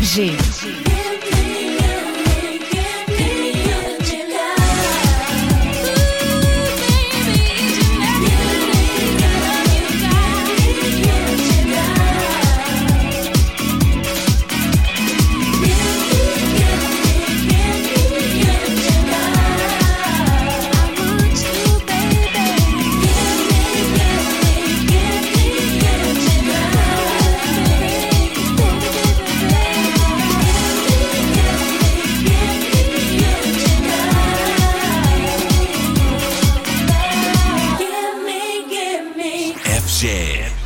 Mini-Mix FG. FG.